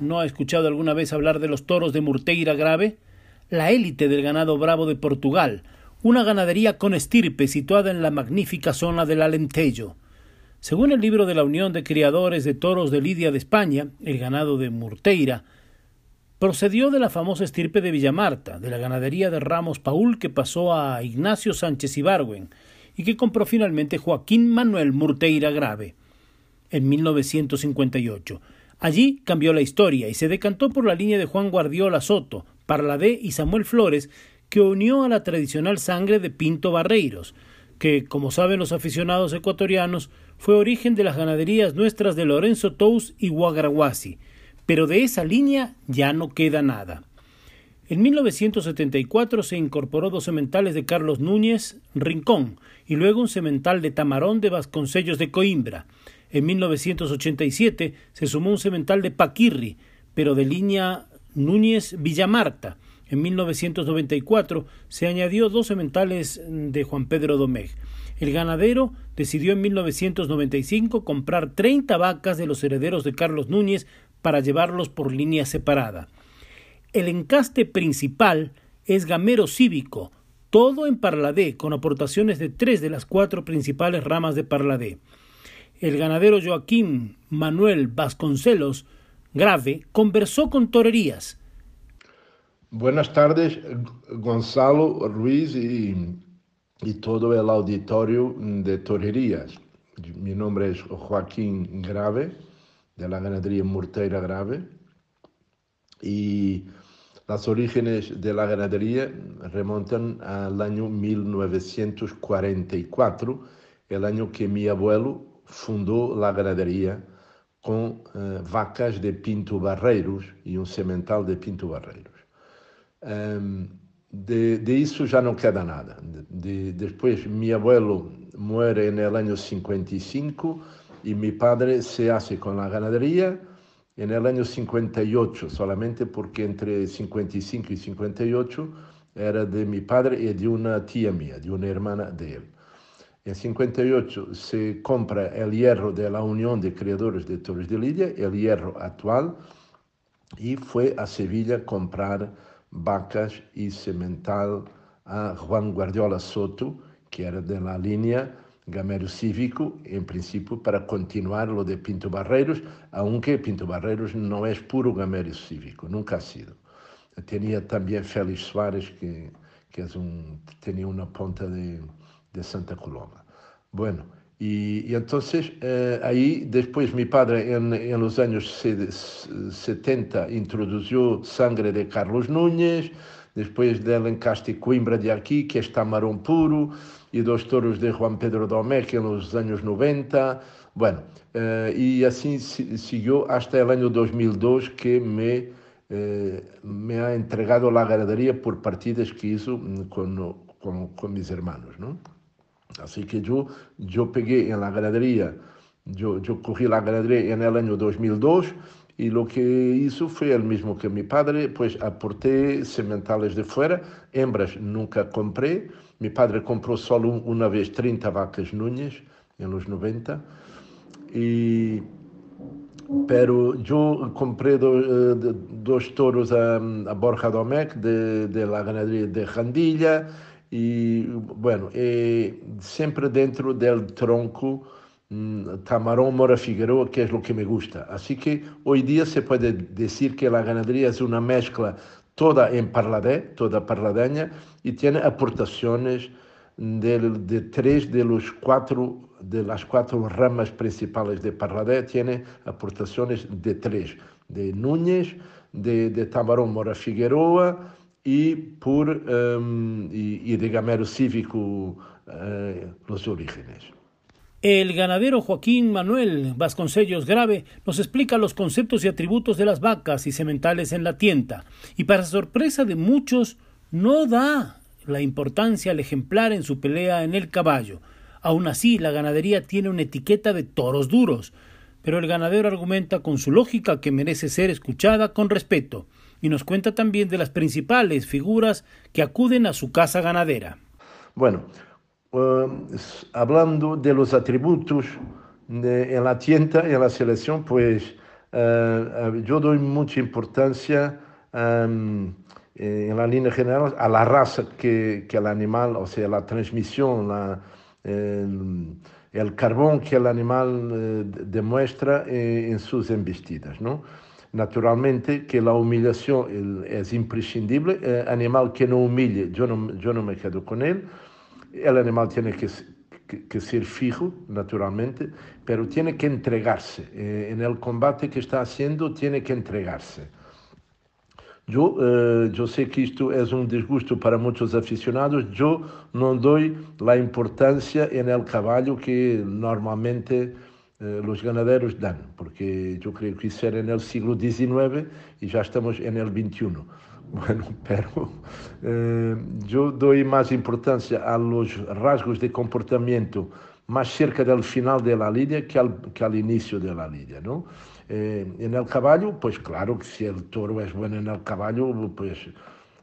¿No ha escuchado alguna vez hablar de los toros de Murteira Grave? La élite del ganado bravo de Portugal, una ganadería con estirpe situada en la magnífica zona del Alentejo. Según el libro de la Unión de Criadores de Toros de Lidia de España, el ganado de Murteira procedió de la famosa estirpe de Villamarta, de la ganadería de Ramos Paul que pasó a Ignacio Sánchez Ibargüen y que compró finalmente Joaquín Manuel Murteira Grave en 1958. Allí cambió la historia y se decantó por la línea de Juan Guardiola Soto, Parladé y Samuel Flores, que unió a la tradicional sangre de Pinto Barreiros, que, como saben los aficionados ecuatorianos, fue origen de las ganaderías nuestras de Lorenzo Tous y Guagraguasi, pero de esa línea ya no queda nada. En 1974 se incorporó dos sementales de Carlos Núñez Rincón y luego un semental de Tamarón de Vasconcellos de Coimbra. En 1987 se sumó un cemental de Paquirri, pero de línea Núñez Villamarta. En 1994 se añadió dos sementales de Juan Pedro Domecq. El ganadero decidió en 1995 comprar 30 vacas de los herederos de Carlos Núñez para llevarlos por línea separada. El encaste principal es gamero cívico, todo en Parladé, con aportaciones de tres de las cuatro principales ramas de Parladé el ganadero Joaquín Manuel Vasconcelos Grave conversó con Torerías. Buenas tardes, Gonzalo Ruiz y, todo el auditorio de Torerías. Mi nombre es Joaquín Grave, de la ganadería Murteira Grave, y las orígenes de la ganadería remontan al año 1944, el año que mi abuelo fundou la ganaderia com uh, vacas de Pinto Barreiros e um semental de Pinto Barreiros. Um, de, de, isso já não queda nada. De, depois, meu abuelo muere no ano 55 e meu padre se hace com a ganaderia no ano 58, solamente porque entre 55 e 58 era de meu padre e de uma tia minha, de uma irmã dele. En 58 se compra el hierro de la Unión de Creadores de Torres de Lidia, el hierro actual, y fue a Sevilla comprar vacas y semental a Juan Guardiola Soto, que era de la línea Gamero Cívico, en principio para continuar lo de Pinto Barreiros, aunque Pinto Barreiros no es puro Gamero Cívico, nunca ha sido. Tenía también Félix Suárez, que, que es un, tenía una punta de de Santa Coloma. Bueno, y, y entonces eh, ahí mi padre en, en, los años 70 introdujo sangre de Carlos Núñez, después del encaste Coimbra de aquí, que está marrón puro, y dos toros de Juan Pedro Domecq en los años 90. Bueno, eh, y así siguió hasta el año 2002 que me, eh, me ha entregado la ganadería por partidas que hizo mm, con, con, con mis hermanos, ¿no? Así que yo, yo pegué en la ganadería, yo, yo cogí la el año 2002 y lo que hizo fue el mismo que mi padre, pues aporté sementales de fuera, hembras nunca compré, mi padre compró solo una vez 30 vacas Núñez en los 90, y, pero yo compré do, de, dos toros a, a Borja Domecq de, de la ganadería de Jandilla, e, bueno, é sempre dentro del tronco mm, Tamarón Mora Figueroa, que es lo que me gusta. Así que hoy día se puede decir que la ganadería es una mezcla toda en parladé, toda parladeña, y tiene aportaciones de, de tres de los cuatro de las ramas principales de Parladé tiene aportaciones de tres, de Núñez, de, de Tamarón Mora Figueroa y, por, y, y, de Gamero Cívico Los Orígenes. El ganadero Joaquín Manuel Vasconcellos Grave nos explica los conceptos y atributos de las vacas y sementales en la tienda y para sorpresa de muchos no da la importancia al ejemplar en su pelea en el caballo. Aún así, la ganadería tiene una etiqueta de toros duros, pero el ganadero argumenta con su lógica que merece ser escuchada con respeto y nos cuenta también de las principales figuras que acuden a su casa ganadera. Bueno, Uh, hablando de los atributos de, en la tienda y en la selección, pues uh, yo doy mucha importancia um, en la línea general a la raza que, que, el animal, o sea, la transmisión, el, carbón que el animal demuestra en, en sus embestidas, ¿no? Naturalmente que la humillación es imprescindible, eh, animal que no humille, yo no, yo no me quedo con él, el animal tiene que, que, ser fijo, naturalmente, pero tiene que entregarse. Eh, en el combate que está haciendo, tiene que entregarse. Yo, eh, yo sé que esto es un disgusto para muchos aficionados. Yo no doy la importancia en el caballo que normalmente los ganaderos dan, porque yo creo que eso era en el siglo XIX y ya estamos el XXI. Bueno, pero eh, yo doy más a rasgos de comportamiento más cerca del final de la que al, que al inicio de la lidia, ¿no? Eh, en el caballo, pues claro que si el toro es bueno en el caballo, pues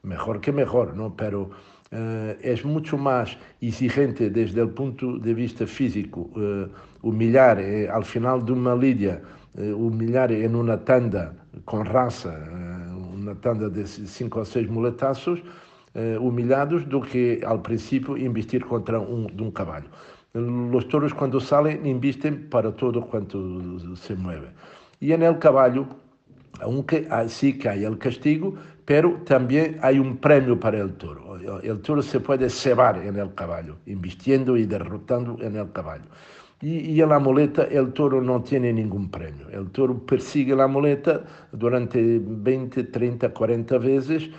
mejor que mejor, ¿no? Pero eh, mucho más exigente desde el punto de vista físico eh, humillar eh, al final de una lidia, eh, humillar en una tanda con raza uma tanda de cinco ou seis muletazos eh, humilhados do que ao princípio investir contra um, de um cavalo. Os touros quando saem investem para todo quanto se mueve. E en el caballo, aunque sí que hay el castigo, pero también hay un premio para el toro. El toro se puede cebar en el caballo, invistiendo y derrotando en el caballo. Y, en la muleta el toro no tiene ningún premio. El toro persigue la muleta durante 20, 30, 40 veces,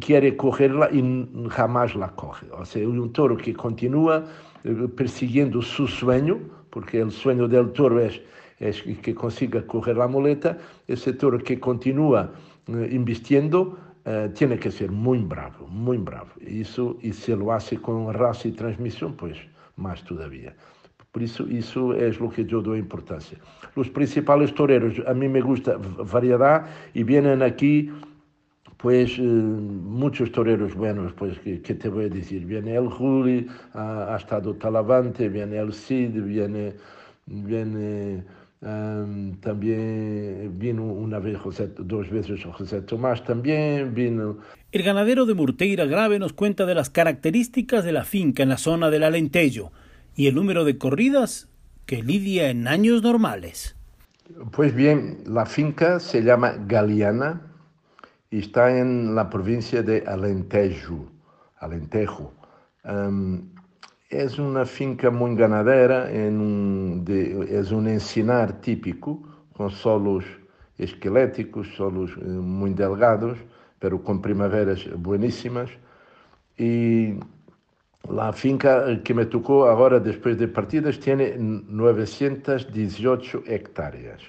quiere cogerla y jamás la coge. O sea, un toro que continúa eh, persiguiendo su sueño, porque el sueño del toro es que consiga coger la muleta, ese toro que continúa eh, invistiendo eh, tiene que ser muy bravo, muy bravo. Eso, y si lo hace con raza y transmisión, pues más todavía. Por isso, isso é o que eu dou importância. Os principais toreros, a mim me gusta variedade e vêm aqui pues eh, muchos toreros buenos, pues que, que, te voy a decir, viene el Juli, ha, ha estado Talavante, viene el Cid, viene, viene um, también vino una vez José, dos veces José Tomás, también vino... El ganadero de Murteira Grave nos cuenta de las características de la finca en la zona del Alentejo y el número de corridas que lidia en años normales. Pues bien, la finca se llama Galiana y está en la provincia de Alentejo. Alentejo. Um, es una finca muy ganadera, en un, de, es un encinar típico, con solos esqueléticos, solos eh, muy delgados, pero con primaveras buenísimas. Y La finca que me tocó ahora después de partidas tiene 918 hectáreas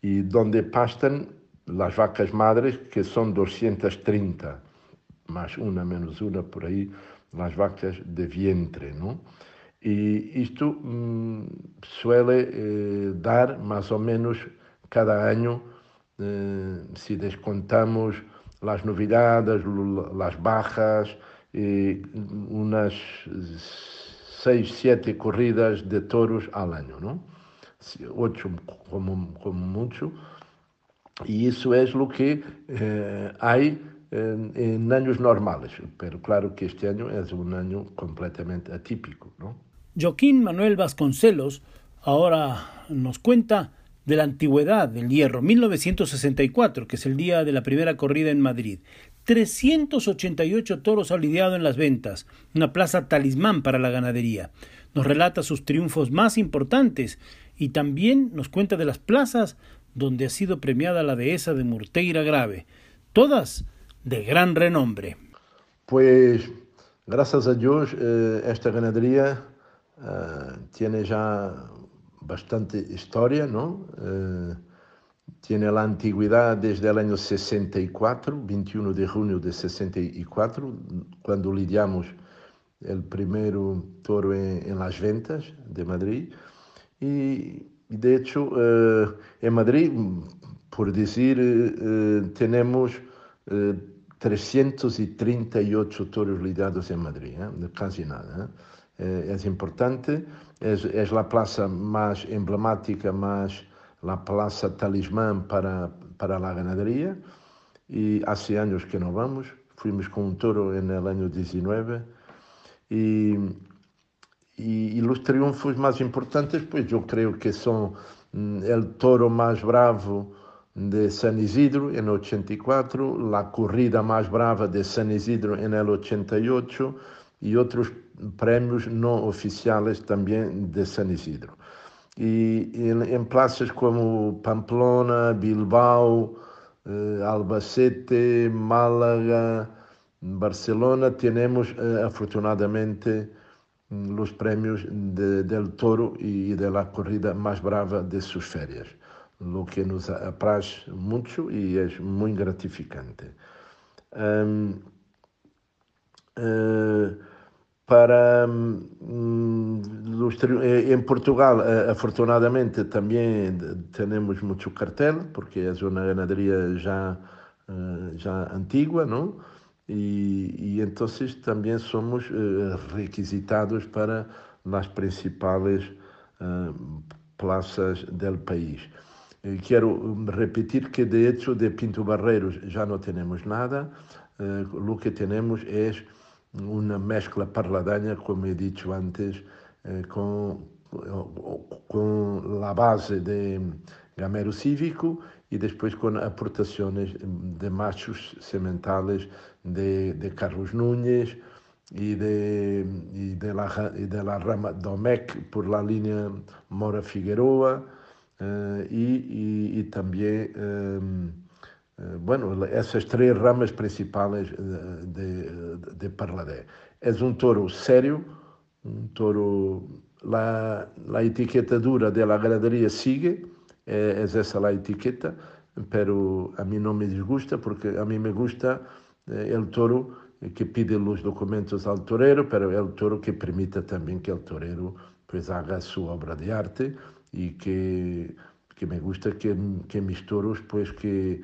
y donde pastan las vacas madres que son 230, más una menos una por ahí, las vacas de vientre, ¿no? Y esto mmm, suele eh, dar más o menos cada año, eh, si descontamos las novedades, las bajas, e unas seis, siete corridas de toros al año, ¿no? Ocho como, como mucho. Y eso es lo que eh, hay en, en, años normales, pero claro que este año es un año completamente atípico, ¿no? Joaquín Manuel Vasconcelos ahora nos cuenta de la antigüedad del hierro, 1964, que es el día de la primera corrida en Madrid. 388 toros ha lidiado en las ventas, una plaza talismán para la ganadería. Nos relata sus triunfos más importantes y también nos cuenta de las plazas donde ha sido premiada la dehesa de Murteira Grave, todas de gran renombre. Pues gracias a Dios eh, esta ganadería eh, tiene ya bastante historia, ¿no? Eh, tiene la antigüedad desde el año 64, 21 de junio de 64, cuando lidiamos el primer toro en, las ventas de Madrid. Y, de hecho, en Madrid, por decir, tenemos 338 toros lidiados en Madrid, casi nada. es importante, es, es la plaza más emblemática, más la plaza talismán para, para la ganadería y hace años que no vamos. Fuimos con un toro el año 19 y, y, los triunfos más importantes, pues yo creo que son mm, el toro más bravo de San Isidro el 84, la corrida más brava de San Isidro el 88 y otros premios no oficiales también de San Isidro. E em, em plazas como Pamplona, Bilbao, eh, Albacete, Málaga, Barcelona, temos eh, afortunadamente os prémios de, del toro e da corrida mais brava de suas férias, o que nos apraz muito e é muito gratificante. Um, uh, para um, em Portugal afortunadamente também temos muito cartel porque é uma ganaderia já já antiga não e, e então também somos requisitados para as principais plazas do país quero repetir que de hecho de Pinto Barreiros já não temos nada. O que temos é una mezcla parladaña, como he dicho antes, eh, con, con la base de gamero cívico y después con aportaciones de machos sementales de, de Carlos Núñez y de, y de, la, y de la rama Domecq por la línea Mora Figueroa eh, y, y, y, también eh, eh, bueno, essas três ramas principais eh, de, de, de Parladé. É um touro sério, um touro. La, la etiqueta dura da ganaderia sigue, é, é essa a etiqueta, pero a mim não me disgusta, porque a mim me gusta é, o touro que pide os documentos ao torero, pero é o touro que permite também que o torero pues haga sua obra de arte e que, que me gusta que, que mis toros pues que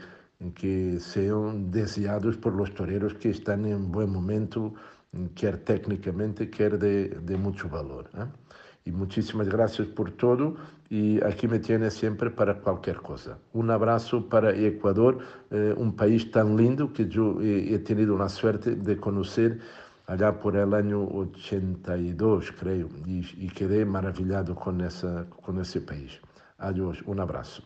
que sean deseados por los toreros que están en buen momento, quer técnicamente, quer de, de mucho valor. ¿eh? Y muchísimas gracias por todo y aquí me tiene siempre para cualquier cosa. Un abrazo para Ecuador, eh, un país tan lindo que yo he, he, tenido la suerte de conocer allá por el año 82, creo, y, y quedé maravillado con, esa, con ese país. Adiós, un abrazo.